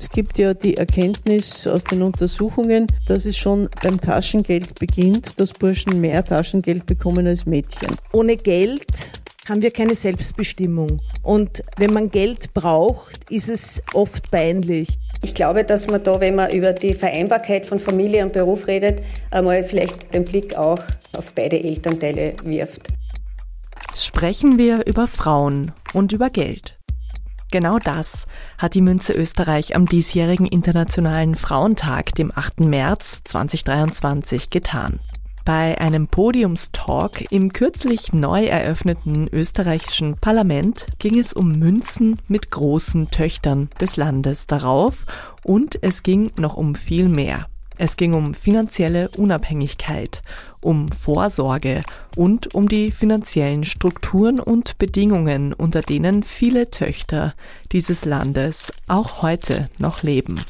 Es gibt ja die Erkenntnis aus den Untersuchungen, dass es schon beim Taschengeld beginnt, dass Burschen mehr Taschengeld bekommen als Mädchen. Ohne Geld haben wir keine Selbstbestimmung. Und wenn man Geld braucht, ist es oft peinlich. Ich glaube, dass man da, wenn man über die Vereinbarkeit von Familie und Beruf redet, einmal vielleicht den Blick auch auf beide Elternteile wirft. Sprechen wir über Frauen und über Geld. Genau das hat die Münze Österreich am diesjährigen Internationalen Frauentag, dem 8. März 2023, getan. Bei einem Podiumstalk im kürzlich neu eröffneten österreichischen Parlament ging es um Münzen mit großen Töchtern des Landes darauf und es ging noch um viel mehr. Es ging um finanzielle Unabhängigkeit, um Vorsorge und um die finanziellen Strukturen und Bedingungen, unter denen viele Töchter dieses Landes auch heute noch leben.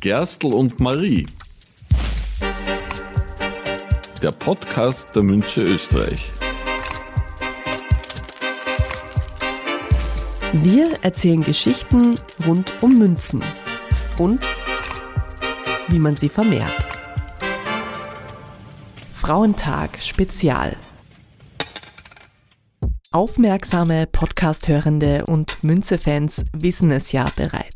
Gerstl und Marie der Podcast der Münze Österreich. Wir erzählen Geschichten rund um Münzen und wie man sie vermehrt. Frauentag Spezial. Aufmerksame Podcast-Hörende und Münze-Fans wissen es ja bereits.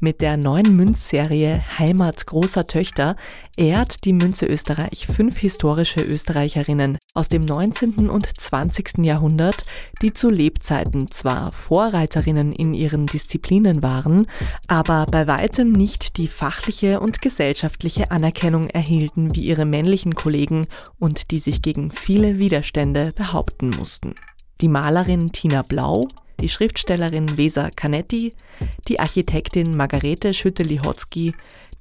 Mit der neuen Münzserie Heimat großer Töchter ehrt die Münze Österreich fünf historische Österreicherinnen aus dem 19. und 20. Jahrhundert, die zu Lebzeiten zwar Vorreiterinnen in ihren Disziplinen waren, aber bei weitem nicht die fachliche und gesellschaftliche Anerkennung erhielten wie ihre männlichen Kollegen und die sich gegen viele Widerstände behaupten mussten die Malerin Tina Blau, die Schriftstellerin Weser Canetti, die Architektin Margarete Schütte-Lihotzky,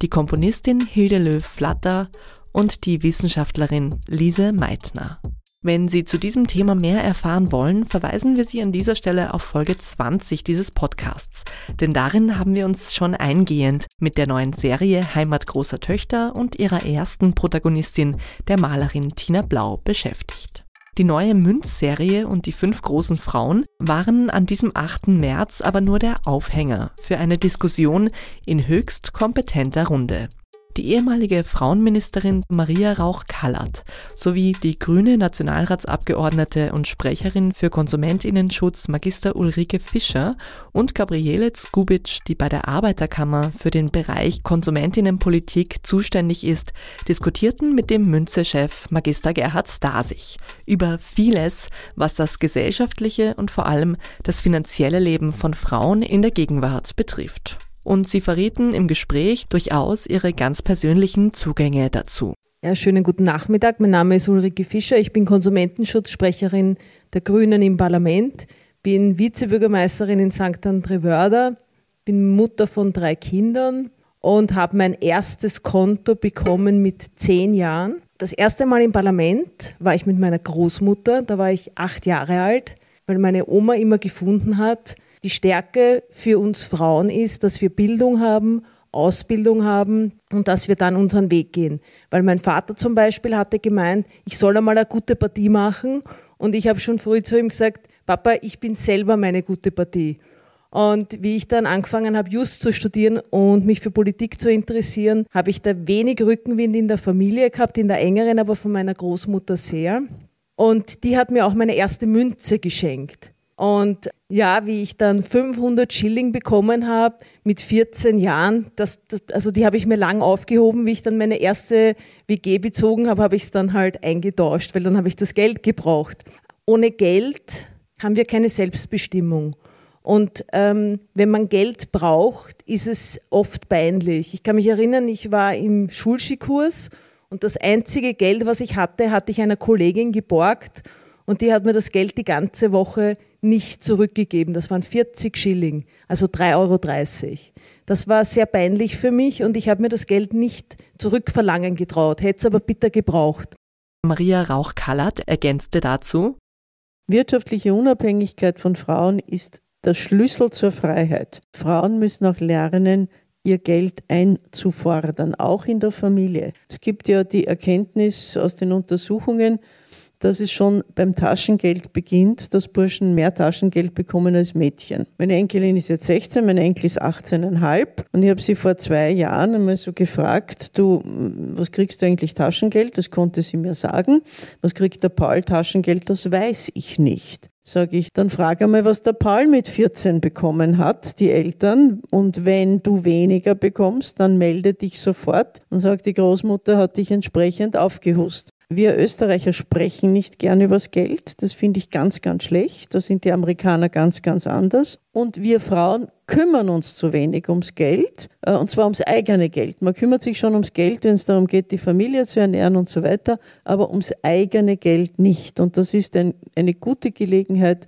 die Komponistin Hilde Löw-Flatter und die Wissenschaftlerin Lise Meitner. Wenn Sie zu diesem Thema mehr erfahren wollen, verweisen wir Sie an dieser Stelle auf Folge 20 dieses Podcasts. Denn darin haben wir uns schon eingehend mit der neuen Serie Heimat großer Töchter und ihrer ersten Protagonistin, der Malerin Tina Blau, beschäftigt. Die neue Münzserie und die fünf großen Frauen waren an diesem 8. März aber nur der Aufhänger für eine Diskussion in höchst kompetenter Runde die ehemalige Frauenministerin Maria Rauch-Kallert sowie die grüne Nationalratsabgeordnete und Sprecherin für Konsumentinnenschutz Magister Ulrike Fischer und Gabriele Skubitsch, die bei der Arbeiterkammer für den Bereich Konsumentinnenpolitik zuständig ist, diskutierten mit dem Münze-Chef Magister Gerhard Stasich über vieles, was das gesellschaftliche und vor allem das finanzielle Leben von Frauen in der Gegenwart betrifft und sie verrieten im Gespräch durchaus ihre ganz persönlichen Zugänge dazu. Ja, schönen guten Nachmittag. Mein Name ist Ulrike Fischer. Ich bin Konsumentenschutzsprecherin der Grünen im Parlament, bin Vizebürgermeisterin in St. André-Wörder, bin Mutter von drei Kindern und habe mein erstes Konto bekommen mit zehn Jahren. Das erste Mal im Parlament war ich mit meiner Großmutter, da war ich acht Jahre alt, weil meine Oma immer gefunden hat, die Stärke für uns Frauen ist, dass wir Bildung haben, Ausbildung haben und dass wir dann unseren Weg gehen. Weil mein Vater zum Beispiel hatte gemeint, ich soll einmal eine gute Partie machen und ich habe schon früh zu ihm gesagt, Papa, ich bin selber meine gute Partie. Und wie ich dann angefangen habe, Just zu studieren und mich für Politik zu interessieren, habe ich da wenig Rückenwind in der Familie gehabt, in der engeren, aber von meiner Großmutter sehr. Und die hat mir auch meine erste Münze geschenkt. Und ja, wie ich dann 500 Schilling bekommen habe mit 14 Jahren, das, das, also die habe ich mir lang aufgehoben. Wie ich dann meine erste WG bezogen habe, habe ich es dann halt eingetauscht, weil dann habe ich das Geld gebraucht. Ohne Geld haben wir keine Selbstbestimmung. Und ähm, wenn man Geld braucht, ist es oft peinlich. Ich kann mich erinnern, ich war im Schulskikurs und das einzige Geld, was ich hatte, hatte ich einer Kollegin geborgt und die hat mir das Geld die ganze Woche nicht zurückgegeben. Das waren 40 Schilling, also 3,30 Euro. Das war sehr peinlich für mich und ich habe mir das Geld nicht zurückverlangen getraut, hätte es aber bitter gebraucht. Maria Rauch-Kallert ergänzte dazu, Wirtschaftliche Unabhängigkeit von Frauen ist der Schlüssel zur Freiheit. Frauen müssen auch lernen, ihr Geld einzufordern, auch in der Familie. Es gibt ja die Erkenntnis aus den Untersuchungen, dass es schon beim Taschengeld beginnt, dass Burschen mehr Taschengeld bekommen als Mädchen. Meine Enkelin ist jetzt 16, mein Enkel ist 18,5 und ich habe sie vor zwei Jahren einmal so gefragt, du, was kriegst du eigentlich Taschengeld? Das konnte sie mir sagen. Was kriegt der Paul Taschengeld? Das weiß ich nicht. Sage ich, dann frage einmal, was der Paul mit 14 bekommen hat, die Eltern. Und wenn du weniger bekommst, dann melde dich sofort. Und sagt, die Großmutter hat dich entsprechend aufgehust. Wir Österreicher sprechen nicht gern übers Geld. Das finde ich ganz, ganz schlecht. Da sind die Amerikaner ganz, ganz anders. Und wir Frauen kümmern uns zu wenig ums Geld, äh, und zwar ums eigene Geld. Man kümmert sich schon ums Geld, wenn es darum geht, die Familie zu ernähren und so weiter, aber ums eigene Geld nicht. Und das ist ein, eine gute Gelegenheit,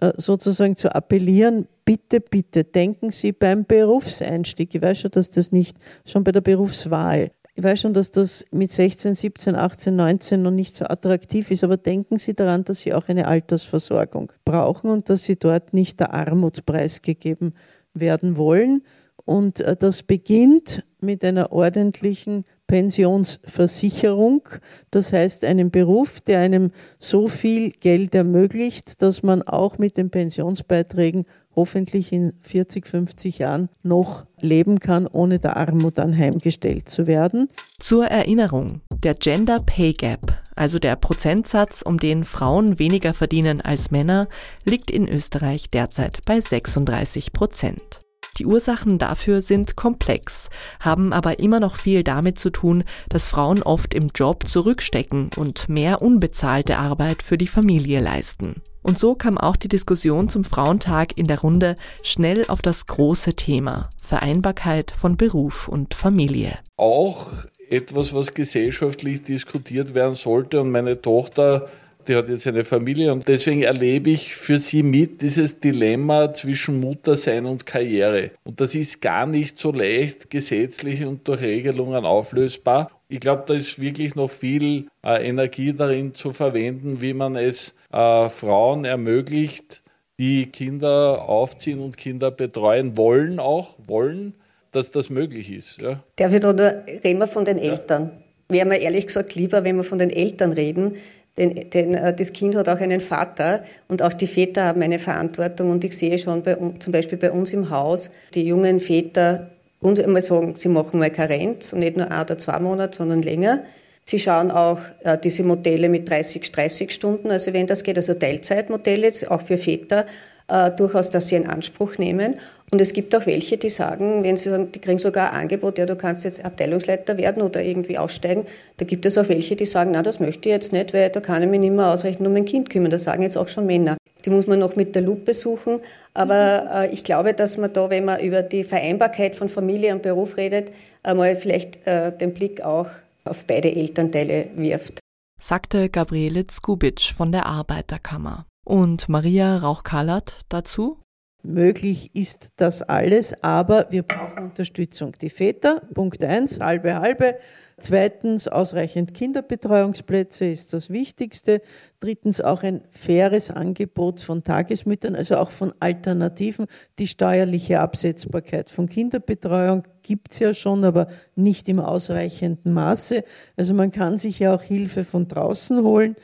äh, sozusagen zu appellieren, bitte, bitte denken Sie beim Berufseinstieg, ich weiß schon, dass das nicht schon bei der Berufswahl ich weiß schon, dass das mit 16, 17, 18, 19 noch nicht so attraktiv ist, aber denken Sie daran, dass Sie auch eine Altersversorgung brauchen und dass Sie dort nicht der Armut preisgegeben werden wollen. Und äh, das beginnt mit einer ordentlichen Pensionsversicherung, das heißt einem Beruf, der einem so viel Geld ermöglicht, dass man auch mit den Pensionsbeiträgen hoffentlich in 40, 50 Jahren noch leben kann, ohne der Armut anheimgestellt zu werden. Zur Erinnerung, der Gender Pay Gap, also der Prozentsatz, um den Frauen weniger verdienen als Männer, liegt in Österreich derzeit bei 36 Prozent. Die Ursachen dafür sind komplex, haben aber immer noch viel damit zu tun, dass Frauen oft im Job zurückstecken und mehr unbezahlte Arbeit für die Familie leisten. Und so kam auch die Diskussion zum Frauentag in der Runde schnell auf das große Thema Vereinbarkeit von Beruf und Familie. Auch etwas, was gesellschaftlich diskutiert werden sollte. Und meine Tochter die hat jetzt eine Familie und deswegen erlebe ich für sie mit dieses Dilemma zwischen Muttersein und Karriere. Und das ist gar nicht so leicht gesetzlich und durch Regelungen auflösbar. Ich glaube, da ist wirklich noch viel äh, Energie darin zu verwenden, wie man es äh, Frauen ermöglicht, die Kinder aufziehen und Kinder betreuen wollen, auch wollen, dass das möglich ist. Ja. Darf ich da nur reden wir von den Eltern? Ja. Wäre mir ehrlich gesagt lieber, wenn wir von den Eltern reden, denn, denn äh, das Kind hat auch einen Vater und auch die Väter haben eine Verantwortung. Und ich sehe schon bei, zum Beispiel bei uns im Haus, die jungen Väter uns einmal sagen, sie machen mal Karenz und nicht nur ein oder zwei Monate, sondern länger. Sie schauen auch äh, diese Modelle mit 30, 30 Stunden, also wenn das geht, also Teilzeitmodelle, auch für Väter, äh, durchaus, dass sie in Anspruch nehmen. Und es gibt auch welche, die sagen, wenn sie sagen, die kriegen sogar ein Angebot, ja, du kannst jetzt Abteilungsleiter werden oder irgendwie aussteigen. Da gibt es auch welche, die sagen, na, das möchte ich jetzt nicht, weil da kann ich mich nicht mehr ausreichend um mein Kind kümmern. Das sagen jetzt auch schon Männer. Die muss man noch mit der Lupe suchen. Aber äh, ich glaube, dass man da, wenn man über die Vereinbarkeit von Familie und Beruf redet, einmal vielleicht äh, den Blick auch auf beide Elternteile wirft. Sagte Gabriele Zgubic von der Arbeiterkammer. Und Maria Rauch-Kallert dazu? Möglich ist das alles, aber wir brauchen Unterstützung. Die Väter, Punkt eins, halbe, halbe. Zweitens, ausreichend Kinderbetreuungsplätze ist das Wichtigste. Drittens, auch ein faires Angebot von Tagesmüttern, also auch von Alternativen. Die steuerliche Absetzbarkeit von Kinderbetreuung gibt es ja schon, aber nicht im ausreichenden Maße. Also man kann sich ja auch Hilfe von draußen holen.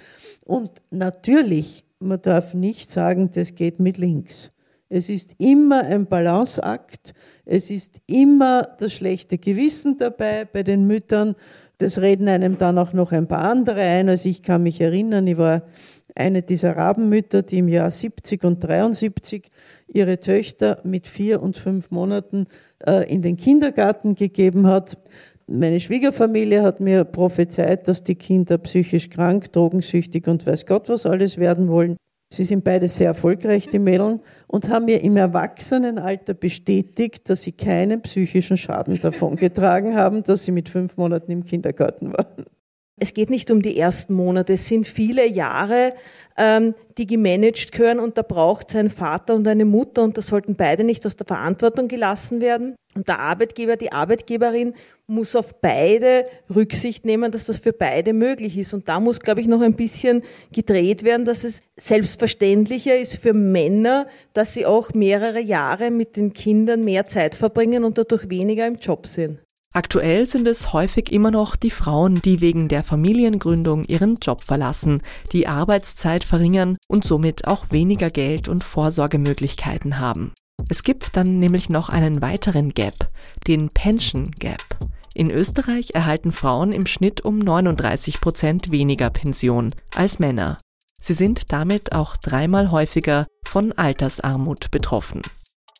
Und natürlich, man darf nicht sagen, das geht mit links. Es ist immer ein Balanceakt. Es ist immer das schlechte Gewissen dabei bei den Müttern. Das reden einem dann auch noch ein paar andere ein. Also ich kann mich erinnern, ich war eine dieser Rabenmütter, die im Jahr 70 und 73 ihre Töchter mit vier und fünf Monaten äh, in den Kindergarten gegeben hat. Meine Schwiegerfamilie hat mir prophezeit, dass die Kinder psychisch krank, drogensüchtig und weiß Gott was alles werden wollen. Sie sind beide sehr erfolgreich, die Mädeln, und haben mir im Erwachsenenalter bestätigt, dass sie keinen psychischen Schaden davon getragen haben, dass sie mit fünf Monaten im Kindergarten waren. Es geht nicht um die ersten Monate, es sind viele Jahre, ähm, die gemanagt gehören und da braucht es einen Vater und eine Mutter und da sollten beide nicht aus der Verantwortung gelassen werden. Und der Arbeitgeber, die Arbeitgeberin muss auf beide Rücksicht nehmen, dass das für beide möglich ist. Und da muss, glaube ich, noch ein bisschen gedreht werden, dass es selbstverständlicher ist für Männer, dass sie auch mehrere Jahre mit den Kindern mehr Zeit verbringen und dadurch weniger im Job sind. Aktuell sind es häufig immer noch die Frauen, die wegen der Familiengründung ihren Job verlassen, die Arbeitszeit verringern und somit auch weniger Geld und Vorsorgemöglichkeiten haben. Es gibt dann nämlich noch einen weiteren Gap, den Pension Gap. In Österreich erhalten Frauen im Schnitt um 39 Prozent weniger Pension als Männer. Sie sind damit auch dreimal häufiger von Altersarmut betroffen.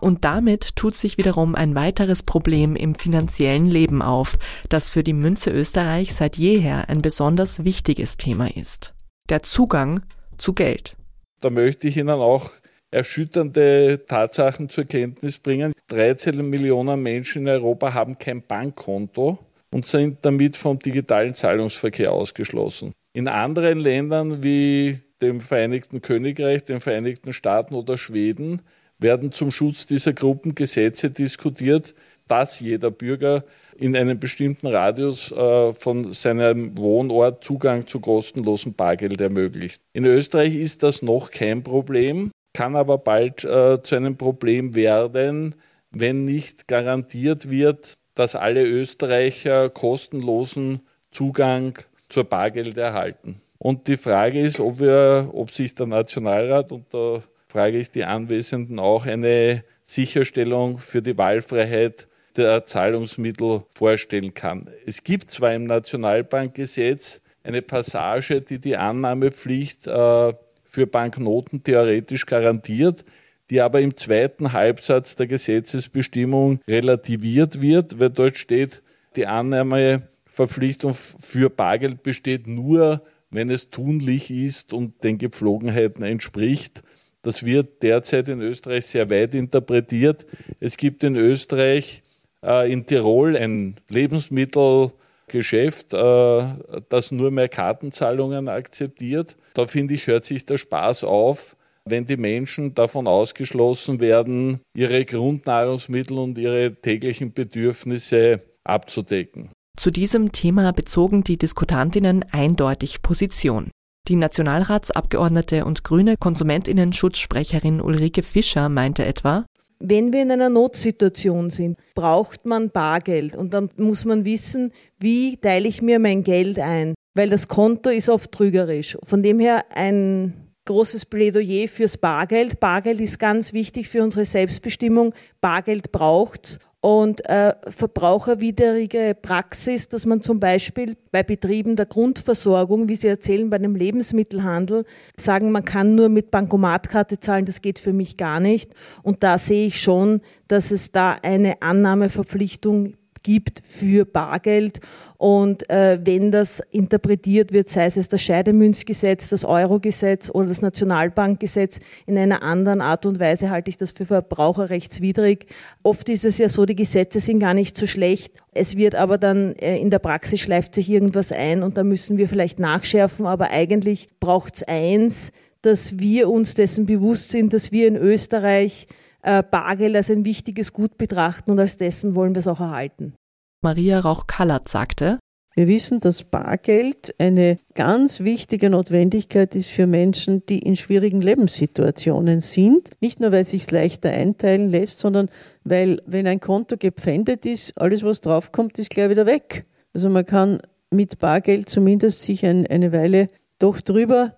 Und damit tut sich wiederum ein weiteres Problem im finanziellen Leben auf, das für die Münze Österreich seit jeher ein besonders wichtiges Thema ist. Der Zugang zu Geld. Da möchte ich Ihnen auch erschütternde Tatsachen zur Kenntnis bringen. 13 Millionen Menschen in Europa haben kein Bankkonto und sind damit vom digitalen Zahlungsverkehr ausgeschlossen. In anderen Ländern wie dem Vereinigten Königreich, den Vereinigten Staaten oder Schweden werden zum Schutz dieser Gruppen Gesetze diskutiert, dass jeder Bürger in einem bestimmten Radius äh, von seinem Wohnort Zugang zu kostenlosem Bargeld ermöglicht. In Österreich ist das noch kein Problem, kann aber bald äh, zu einem Problem werden, wenn nicht garantiert wird, dass alle Österreicher kostenlosen Zugang zur Bargeld erhalten. Und die Frage ist, ob, wir, ob sich der Nationalrat und der frage ich die Anwesenden auch eine Sicherstellung für die Wahlfreiheit der Zahlungsmittel vorstellen kann. Es gibt zwar im Nationalbankgesetz eine Passage, die die Annahmepflicht äh, für Banknoten theoretisch garantiert, die aber im zweiten Halbsatz der Gesetzesbestimmung relativiert wird, weil dort steht, die Annahmeverpflichtung für Bargeld besteht nur, wenn es tunlich ist und den Gepflogenheiten entspricht. Das wird derzeit in Österreich sehr weit interpretiert. Es gibt in Österreich, äh, in Tirol ein Lebensmittelgeschäft, äh, das nur mehr Kartenzahlungen akzeptiert. Da finde ich, hört sich der Spaß auf, wenn die Menschen davon ausgeschlossen werden, ihre Grundnahrungsmittel und ihre täglichen Bedürfnisse abzudecken. Zu diesem Thema bezogen die Diskutantinnen eindeutig Position. Die Nationalratsabgeordnete und grüne Konsumentinnen-Schutzsprecherin Ulrike Fischer meinte etwa, wenn wir in einer Notsituation sind, braucht man Bargeld und dann muss man wissen, wie teile ich mir mein Geld ein, weil das Konto ist oft trügerisch. Von dem her ein großes Plädoyer fürs Bargeld. Bargeld ist ganz wichtig für unsere Selbstbestimmung. Bargeld braucht's und äh, verbraucherwidrige Praxis, dass man zum Beispiel bei Betrieben der Grundversorgung, wie Sie erzählen, bei dem Lebensmittelhandel, sagen, man kann nur mit Bankomatkarte zahlen, das geht für mich gar nicht. Und da sehe ich schon, dass es da eine Annahmeverpflichtung gibt für Bargeld. Und äh, wenn das interpretiert wird, sei es das Scheidemünzgesetz, das Eurogesetz oder das Nationalbankgesetz, in einer anderen Art und Weise halte ich das für verbraucherrechtswidrig. Oft ist es ja so, die Gesetze sind gar nicht so schlecht. Es wird aber dann äh, in der Praxis schleift sich irgendwas ein und da müssen wir vielleicht nachschärfen. Aber eigentlich braucht es eins, dass wir uns dessen bewusst sind, dass wir in Österreich Bargeld als ein wichtiges Gut betrachten und als dessen wollen wir es auch erhalten. Maria Rauch-Kallert sagte, wir wissen, dass Bargeld eine ganz wichtige Notwendigkeit ist für Menschen, die in schwierigen Lebenssituationen sind. Nicht nur, weil es sich leichter einteilen lässt, sondern weil, wenn ein Konto gepfändet ist, alles, was draufkommt, ist gleich wieder weg. Also man kann mit Bargeld zumindest sich ein, eine Weile doch drüber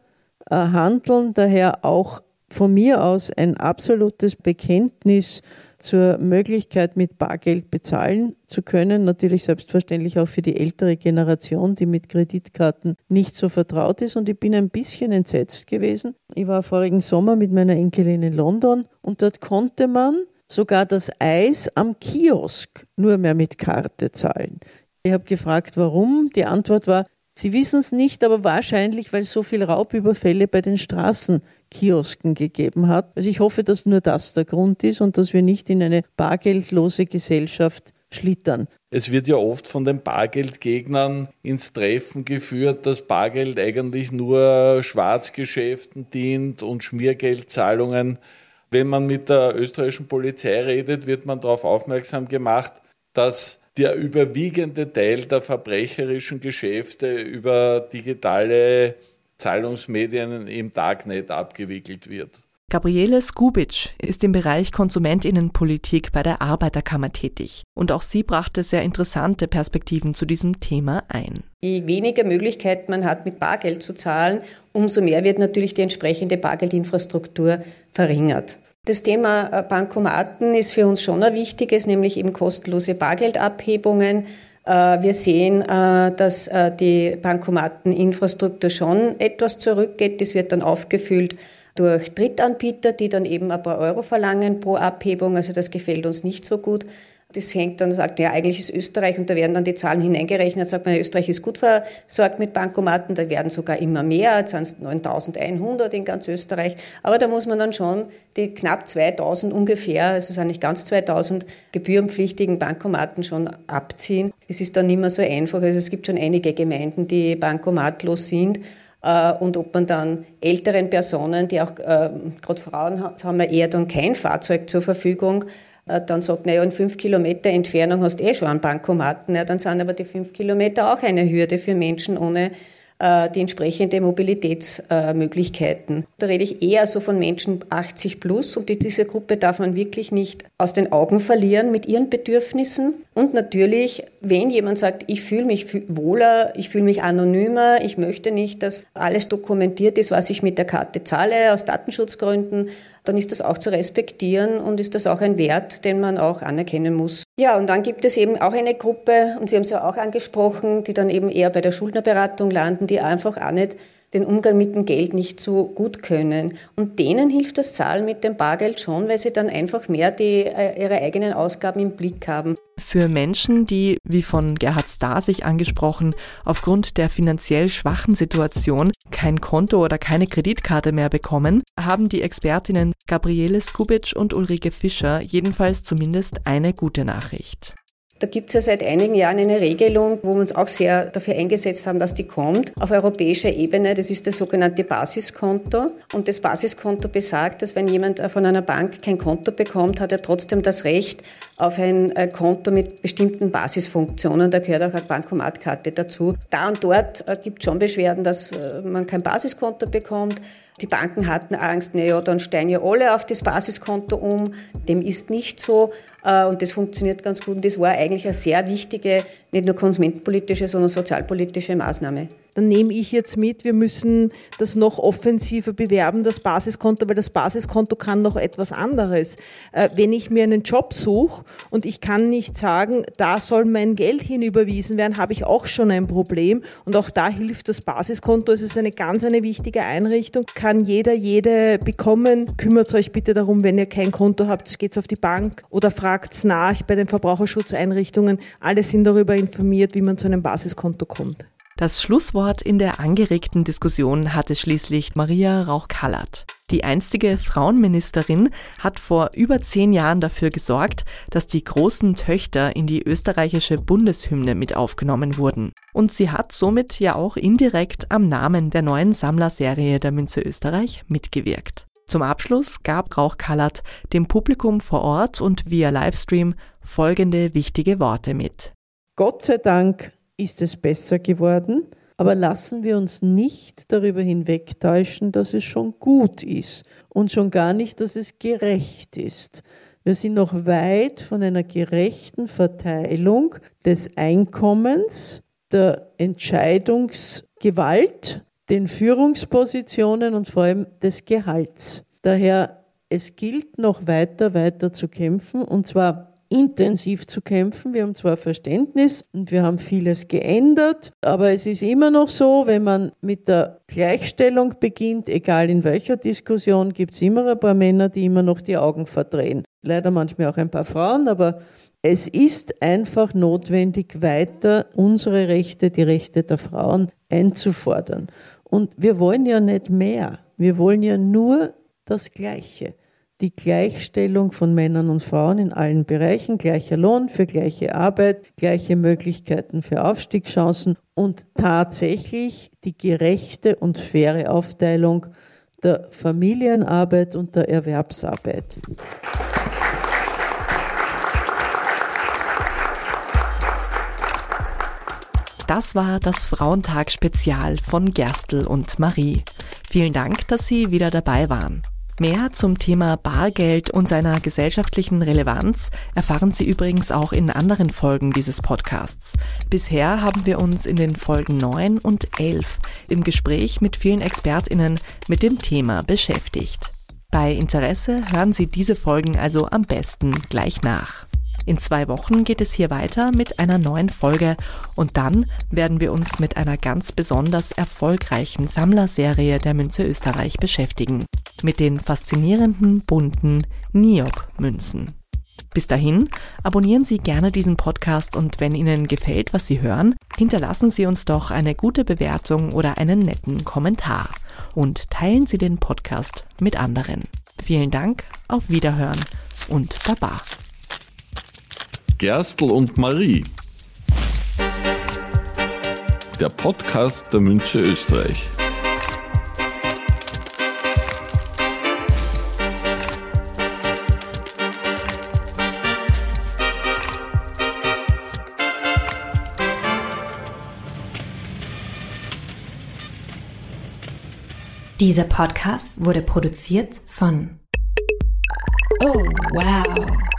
äh, handeln. Daher auch von mir aus ein absolutes Bekenntnis zur Möglichkeit, mit Bargeld bezahlen zu können. Natürlich selbstverständlich auch für die ältere Generation, die mit Kreditkarten nicht so vertraut ist. Und ich bin ein bisschen entsetzt gewesen. Ich war vorigen Sommer mit meiner Enkelin in London und dort konnte man sogar das Eis am Kiosk nur mehr mit Karte zahlen. Ich habe gefragt, warum. Die Antwort war, Sie wissen es nicht, aber wahrscheinlich, weil es so viele Raubüberfälle bei den Straßenkiosken gegeben hat. Also ich hoffe, dass nur das der Grund ist und dass wir nicht in eine bargeldlose Gesellschaft schlittern. Es wird ja oft von den Bargeldgegnern ins Treffen geführt, dass Bargeld eigentlich nur Schwarzgeschäften dient und Schmiergeldzahlungen. Wenn man mit der österreichischen Polizei redet, wird man darauf aufmerksam gemacht, dass der überwiegende Teil der verbrecherischen Geschäfte über digitale Zahlungsmedien im Darknet abgewickelt wird. Gabriele Skubic ist im Bereich Konsumentinnenpolitik bei der Arbeiterkammer tätig und auch sie brachte sehr interessante Perspektiven zu diesem Thema ein. Je weniger Möglichkeiten man hat, mit Bargeld zu zahlen, umso mehr wird natürlich die entsprechende Bargeldinfrastruktur verringert. Das Thema äh, Bankomaten ist für uns schon ein wichtiges, nämlich eben kostenlose Bargeldabhebungen. Äh, wir sehen, äh, dass die Bankomateninfrastruktur schon etwas zurückgeht. Das wird dann aufgefüllt durch Drittanbieter, die dann eben ein paar Euro verlangen pro Abhebung. Also das gefällt uns nicht so gut. Das hängt dann, sagt, ja, eigentlich ist Österreich, und da werden dann die Zahlen hineingerechnet, sagt man, Österreich ist gut versorgt mit Bankomaten, da werden sogar immer mehr, jetzt sind es 9100 in ganz Österreich. Aber da muss man dann schon die knapp 2000 ungefähr, also es sind nicht ganz 2000 gebührenpflichtigen Bankomaten schon abziehen. Es ist dann nicht mehr so einfach. Also es gibt schon einige Gemeinden, die bankomatlos sind. Äh, und ob man dann älteren Personen, die auch, äh, gerade Frauen haben ja eher dann kein Fahrzeug zur Verfügung, dann sagt, naja, in fünf Kilometer Entfernung hast du eh schon einen Bankomaten. Ja, dann sind aber die fünf Kilometer auch eine Hürde für Menschen ohne äh, die entsprechende Mobilitätsmöglichkeiten. Da rede ich eher so von Menschen 80 plus und diese Gruppe darf man wirklich nicht aus den Augen verlieren mit ihren Bedürfnissen. Und natürlich, wenn jemand sagt, ich fühle mich wohler, ich fühle mich anonymer, ich möchte nicht, dass alles dokumentiert ist, was ich mit der Karte zahle aus Datenschutzgründen, dann ist das auch zu respektieren und ist das auch ein Wert, den man auch anerkennen muss. Ja, und dann gibt es eben auch eine Gruppe, und Sie haben es ja auch angesprochen, die dann eben eher bei der Schuldnerberatung landen, die einfach auch nicht den Umgang mit dem Geld nicht so gut können. Und denen hilft das Zahlen mit dem Bargeld schon, weil sie dann einfach mehr die, äh, ihre eigenen Ausgaben im Blick haben. Für Menschen, die, wie von Gerhard Stasig angesprochen, aufgrund der finanziell schwachen Situation kein Konto oder keine Kreditkarte mehr bekommen, haben die Expertinnen Gabriele Skubic und Ulrike Fischer jedenfalls zumindest eine gute Nachricht. Da gibt es ja seit einigen Jahren eine Regelung, wo wir uns auch sehr dafür eingesetzt haben, dass die kommt, auf europäischer Ebene. Das ist das sogenannte Basiskonto. Und das Basiskonto besagt, dass wenn jemand von einer Bank kein Konto bekommt, hat er trotzdem das Recht auf ein äh, Konto mit bestimmten Basisfunktionen. Da gehört auch eine Bankomatkarte dazu. Da und dort äh, gibt es schon Beschwerden, dass äh, man kein Basiskonto bekommt. Die Banken hatten Angst, naja, dann steigen ja alle auf das Basiskonto um. Dem ist nicht so. Äh, und das funktioniert ganz gut. Und das war eigentlich eine sehr wichtige, nicht nur konsumentenpolitische, sondern sozialpolitische Maßnahme. Dann nehme ich jetzt mit, wir müssen das noch offensiver bewerben, das Basiskonto, weil das Basiskonto kann noch etwas anderes. Äh, wenn ich mir einen Job suche und ich kann nicht sagen, da soll mein Geld hinüberwiesen werden, habe ich auch schon ein Problem. Und auch da hilft das Basiskonto. Es ist eine ganz eine wichtige Einrichtung. Kann jeder, jede bekommen. Kümmert euch bitte darum, wenn ihr kein Konto habt, geht's auf die Bank oder fragt fragt nach bei den Verbraucherschutzeinrichtungen. Alle sind darüber informiert, wie man zu einem Basiskonto kommt. Das Schlusswort in der angeregten Diskussion hatte schließlich Maria Rauch-Kallert. Die einstige Frauenministerin hat vor über zehn Jahren dafür gesorgt, dass die großen Töchter in die österreichische Bundeshymne mit aufgenommen wurden. Und sie hat somit ja auch indirekt am Namen der neuen Sammlerserie der Münze Österreich mitgewirkt. Zum Abschluss gab Rauch-Kallert dem Publikum vor Ort und via Livestream folgende wichtige Worte mit. Gott sei Dank ist es besser geworden, aber lassen wir uns nicht darüber hinwegtäuschen, dass es schon gut ist und schon gar nicht, dass es gerecht ist. Wir sind noch weit von einer gerechten Verteilung des Einkommens, der Entscheidungsgewalt den Führungspositionen und vor allem des Gehalts. Daher, es gilt noch weiter, weiter zu kämpfen und zwar intensiv zu kämpfen. Wir haben zwar Verständnis und wir haben vieles geändert, aber es ist immer noch so, wenn man mit der Gleichstellung beginnt, egal in welcher Diskussion, gibt es immer ein paar Männer, die immer noch die Augen verdrehen. Leider manchmal auch ein paar Frauen, aber es ist einfach notwendig, weiter unsere Rechte, die Rechte der Frauen einzufordern. Und wir wollen ja nicht mehr. Wir wollen ja nur das Gleiche. Die Gleichstellung von Männern und Frauen in allen Bereichen, gleicher Lohn für gleiche Arbeit, gleiche Möglichkeiten für Aufstiegschancen und tatsächlich die gerechte und faire Aufteilung der Familienarbeit und der Erwerbsarbeit. Das war das Frauentag-Spezial von Gerstl und Marie. Vielen Dank, dass Sie wieder dabei waren. Mehr zum Thema Bargeld und seiner gesellschaftlichen Relevanz erfahren Sie übrigens auch in anderen Folgen dieses Podcasts. Bisher haben wir uns in den Folgen 9 und 11 im Gespräch mit vielen Expertinnen mit dem Thema beschäftigt. Bei Interesse hören Sie diese Folgen also am besten gleich nach. In zwei Wochen geht es hier weiter mit einer neuen Folge und dann werden wir uns mit einer ganz besonders erfolgreichen Sammlerserie der Münze Österreich beschäftigen. Mit den faszinierenden bunten Niob-Münzen. Bis dahin, abonnieren Sie gerne diesen Podcast und wenn Ihnen gefällt, was Sie hören, hinterlassen Sie uns doch eine gute Bewertung oder einen netten Kommentar und teilen Sie den Podcast mit anderen. Vielen Dank, auf Wiederhören und Baba. Gerstl und Marie. Der Podcast der Münze Österreich. Dieser Podcast wurde produziert von Oh, wow.